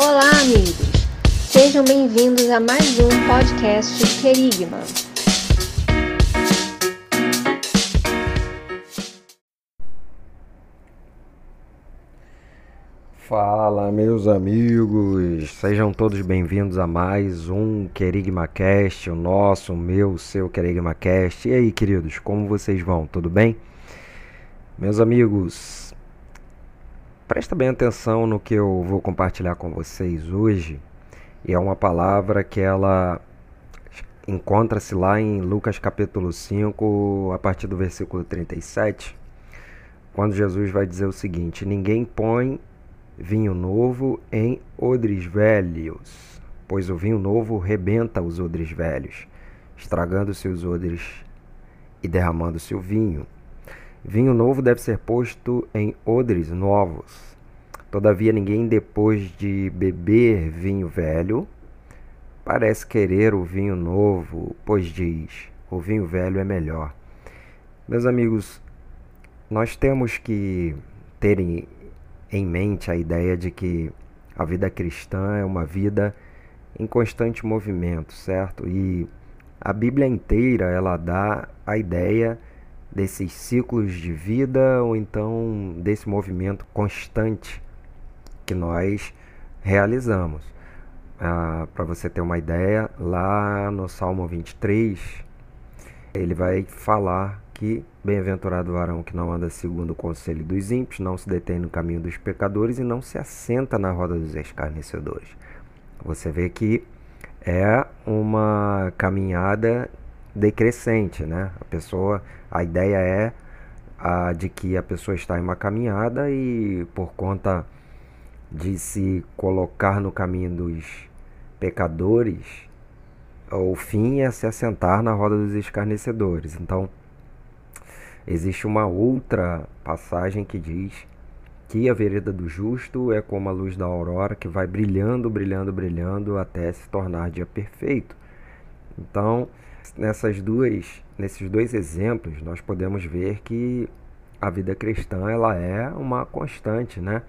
Olá, amigos! Sejam bem-vindos a mais um podcast Querigma. Fala, meus amigos! Sejam todos bem-vindos a mais um Querigma Cast, o nosso, o meu, o seu Querigma Cast. E aí, queridos, como vocês vão? Tudo bem? Meus amigos, presta bem atenção no que eu vou compartilhar com vocês hoje. E é uma palavra que ela encontra-se lá em Lucas capítulo 5, a partir do versículo 37, quando Jesus vai dizer o seguinte: Ninguém põe vinho novo em odres velhos, pois o vinho novo rebenta os odres velhos, estragando-se os odres e derramando-se o vinho. Vinho novo deve ser posto em odres novos. Todavia, ninguém, depois de beber vinho velho, parece querer o vinho novo, pois diz: o vinho velho é melhor. Meus amigos, nós temos que ter em mente a ideia de que a vida cristã é uma vida em constante movimento, certo? E a Bíblia inteira ela dá a ideia desses ciclos de vida ou então desse movimento constante que nós realizamos. Ah, Para você ter uma ideia, lá no Salmo 23, ele vai falar que bem-aventurado o varão que não anda segundo o conselho dos ímpios, não se detém no caminho dos pecadores e não se assenta na roda dos escarnecedores. Você vê que é uma caminhada decrescente, né? A pessoa, a ideia é a de que a pessoa está em uma caminhada e por conta de se colocar no caminho dos pecadores, o fim é se assentar na roda dos escarnecedores. Então, Existe uma outra passagem que diz que a vereda do justo é como a luz da aurora que vai brilhando, brilhando, brilhando até se tornar dia perfeito. Então, nessas duas, nesses dois exemplos, nós podemos ver que a vida cristã ela é uma constante, né?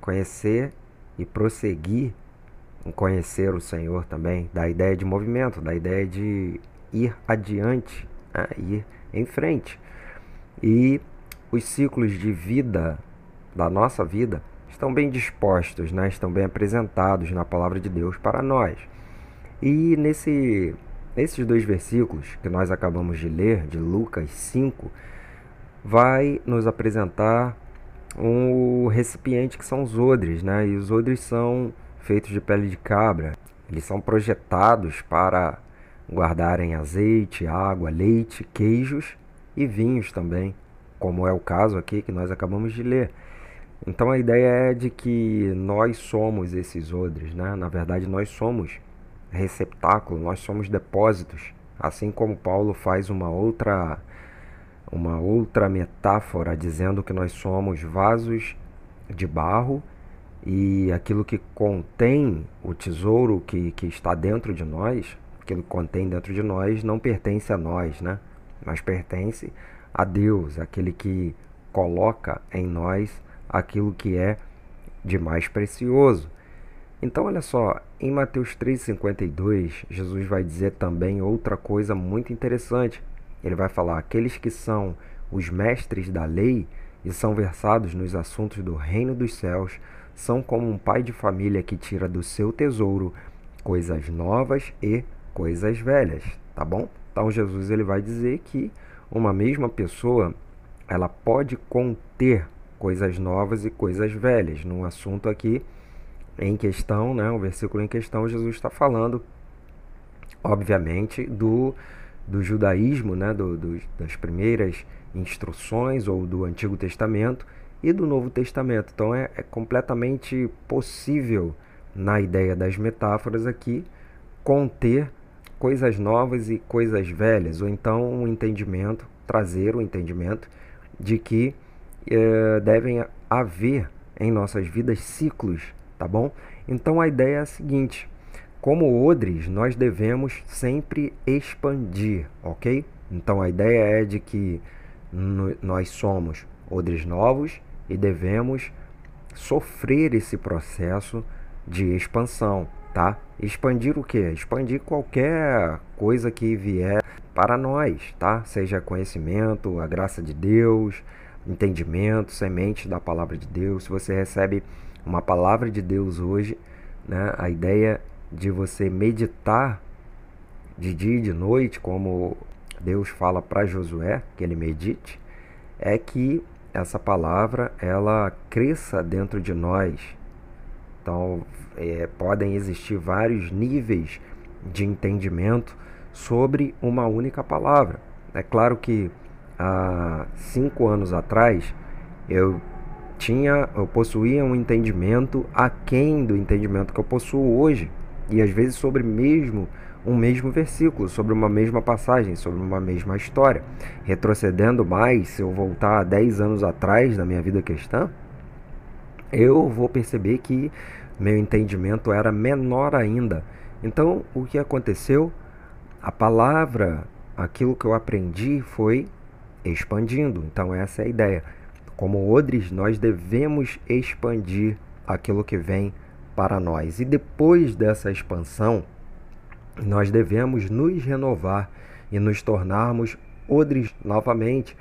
Conhecer e prosseguir em conhecer o Senhor também, da ideia de movimento, da ideia de ir adiante, né? ir em frente. E os ciclos de vida da nossa vida estão bem dispostos, né? estão bem apresentados na palavra de Deus para nós. E nesse, nesses dois versículos que nós acabamos de ler, de Lucas 5, vai nos apresentar um recipiente que são os odres, né? E os odres são feitos de pele de cabra. Eles são projetados para guardarem azeite, água, leite, queijos e vinhos também, como é o caso aqui que nós acabamos de ler. Então a ideia é de que nós somos esses odres, né? Na verdade, nós somos receptáculo, nós somos depósitos, assim como Paulo faz uma outra uma outra metáfora dizendo que nós somos vasos de barro e aquilo que contém o tesouro que, que está dentro de nós, aquilo que contém dentro de nós não pertence a nós, né? mas pertence a Deus, aquele que coloca em nós aquilo que é de mais precioso. Então, olha só, em Mateus 3,52, Jesus vai dizer também outra coisa muito interessante. Ele vai falar: aqueles que são os mestres da lei e são versados nos assuntos do reino dos céus são como um pai de família que tira do seu tesouro coisas novas e coisas velhas, tá bom? Então Jesus ele vai dizer que uma mesma pessoa ela pode conter coisas novas e coisas velhas. Num assunto aqui em questão, né, o versículo em questão, Jesus está falando, obviamente, do, do judaísmo, né, do, do, das primeiras instruções ou do Antigo Testamento e do Novo Testamento. Então é, é completamente possível, na ideia das metáforas aqui, conter coisas novas e coisas velhas, ou então um entendimento, trazer o um entendimento de que eh, devem haver em nossas vidas ciclos, tá bom? Então a ideia é a seguinte: como odres, nós devemos sempre expandir, ok? Então a ideia é de que nós somos odres novos e devemos sofrer esse processo de expansão, tá? Expandir o que? Expandir qualquer coisa que vier para nós, tá? Seja conhecimento, a graça de Deus, entendimento, semente da palavra de Deus. Se você recebe uma palavra de Deus hoje, né? A ideia de você meditar de dia e de noite, como Deus fala para Josué que ele medite, é que essa palavra ela cresça dentro de nós. Então, é, podem existir vários níveis de entendimento sobre uma única palavra. É claro que há cinco anos atrás eu tinha, eu possuía um entendimento aquém do entendimento que eu possuo hoje e às vezes sobre mesmo um mesmo versículo, sobre uma mesma passagem, sobre uma mesma história. Retrocedendo mais, se eu voltar 10 anos atrás da minha vida cristã, eu vou perceber que meu entendimento era menor ainda. Então, o que aconteceu? A palavra, aquilo que eu aprendi foi expandindo. Então, essa é a ideia. Como odres, nós devemos expandir aquilo que vem para nós. E depois dessa expansão, nós devemos nos renovar e nos tornarmos odres novamente,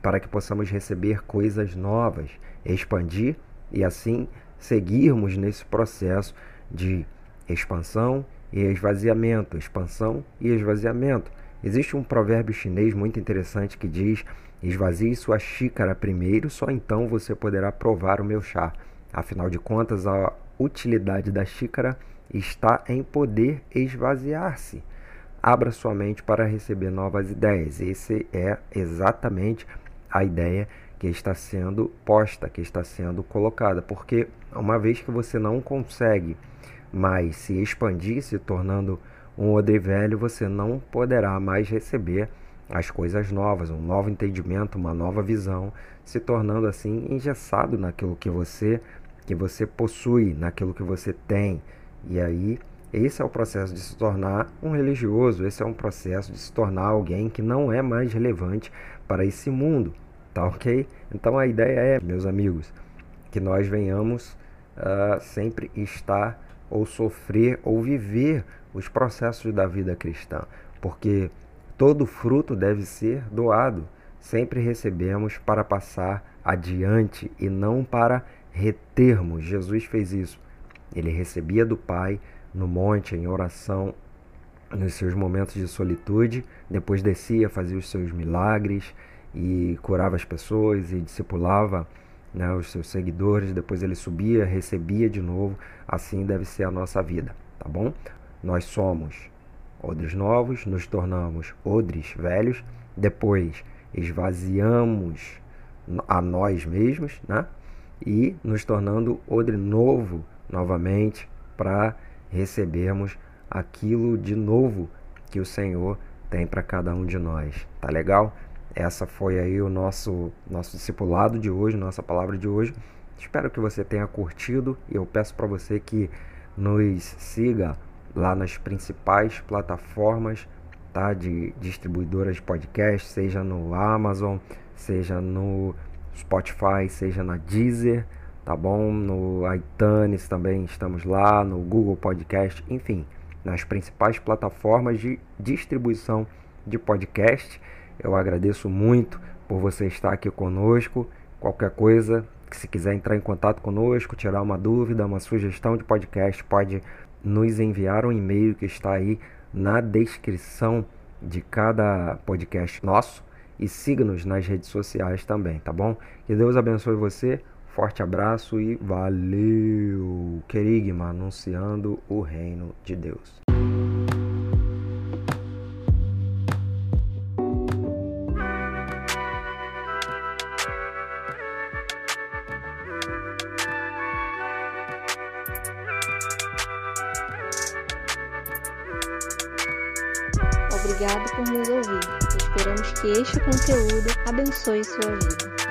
para que possamos receber coisas novas, expandir e assim seguirmos nesse processo de expansão e esvaziamento, expansão e esvaziamento. Existe um provérbio chinês muito interessante que diz: esvazie sua xícara primeiro, só então você poderá provar o meu chá. Afinal de contas, a utilidade da xícara está em poder esvaziar-se. Abra sua mente para receber novas ideias. Esse é exatamente a ideia que está sendo posta, que está sendo colocada, porque uma vez que você não consegue mais se expandir, se tornando um odre velho, você não poderá mais receber as coisas novas, um novo entendimento, uma nova visão, se tornando assim engessado naquilo que você que você possui, naquilo que você tem, e aí, esse é o processo de se tornar um religioso, esse é um processo de se tornar alguém que não é mais relevante para esse mundo, tá ok? Então a ideia é, meus amigos, que nós venhamos uh, sempre estar ou sofrer ou viver os processos da vida cristã, porque todo fruto deve ser doado. Sempre recebemos para passar adiante e não para retermos. Jesus fez isso. Ele recebia do Pai no monte, em oração, nos seus momentos de solitude, depois descia, fazia os seus milagres e curava as pessoas e discipulava né, os seus seguidores, depois ele subia, recebia de novo, assim deve ser a nossa vida, tá bom? Nós somos odres novos, nos tornamos odres velhos, depois esvaziamos a nós mesmos, né? E nos tornando odre novo novamente para recebermos aquilo de novo que o Senhor tem para cada um de nós. Tá legal? Essa foi aí o nosso nosso discipulado de hoje, nossa palavra de hoje. Espero que você tenha curtido e eu peço para você que nos siga lá nas principais plataformas tá, de distribuidoras de podcast, seja no Amazon, seja no Spotify, seja na Deezer tá bom? No iTunes também estamos lá, no Google Podcast, enfim, nas principais plataformas de distribuição de podcast. Eu agradeço muito por você estar aqui conosco. Qualquer coisa, se quiser entrar em contato conosco, tirar uma dúvida, uma sugestão de podcast, pode nos enviar um e-mail que está aí na descrição de cada podcast nosso e siga-nos nas redes sociais também, tá bom? Que Deus abençoe você. Forte abraço e valeu! Querigma anunciando o reino de Deus. Obrigado por nos ouvir. Esperamos que este conteúdo abençoe sua vida.